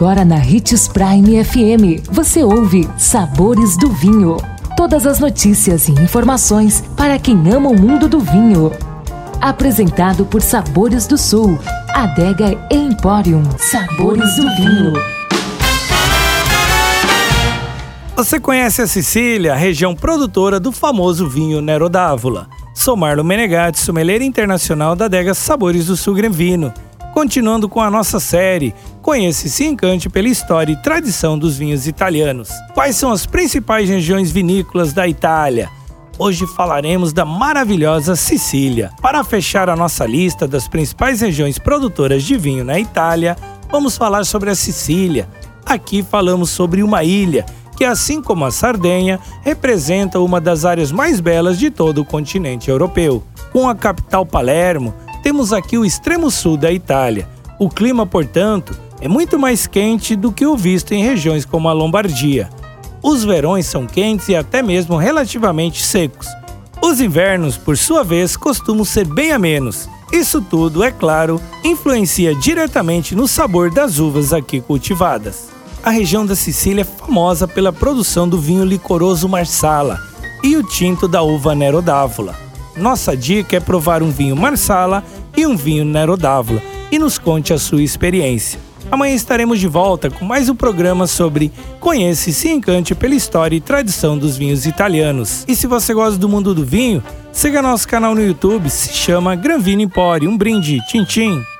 Agora na Ritz Prime FM, você ouve Sabores do Vinho. Todas as notícias e informações para quem ama o mundo do vinho. Apresentado por Sabores do Sul, Adega Emporium. Sabores do Vinho. Você conhece a Sicília, região produtora do famoso vinho Nero d'Avola. Sou Marlon Menegatti, sommelier internacional da adega Sabores do Sul Granvino. Continuando com a nossa série, conheça e se encante pela história e tradição dos vinhos italianos. Quais são as principais regiões vinícolas da Itália? Hoje falaremos da maravilhosa Sicília. Para fechar a nossa lista das principais regiões produtoras de vinho na Itália, vamos falar sobre a Sicília. Aqui falamos sobre uma ilha que, assim como a Sardenha, representa uma das áreas mais belas de todo o continente europeu. Com a capital Palermo, temos aqui o extremo sul da Itália. O clima, portanto, é muito mais quente do que o visto em regiões como a Lombardia. Os verões são quentes e até mesmo relativamente secos. Os invernos, por sua vez, costumam ser bem amenos. Isso tudo, é claro, influencia diretamente no sabor das uvas aqui cultivadas. A região da Sicília é famosa pela produção do vinho licoroso Marsala e o tinto da uva Nero d'Avola. Nossa dica é provar um vinho Marsala e um vinho Nero d'Avola e nos conte a sua experiência. Amanhã estaremos de volta com mais um programa sobre Conheça e se encante pela história e tradição dos vinhos italianos. E se você gosta do mundo do vinho, siga nosso canal no YouTube, se chama Granvino Empório. Um brinde, tchim tchim!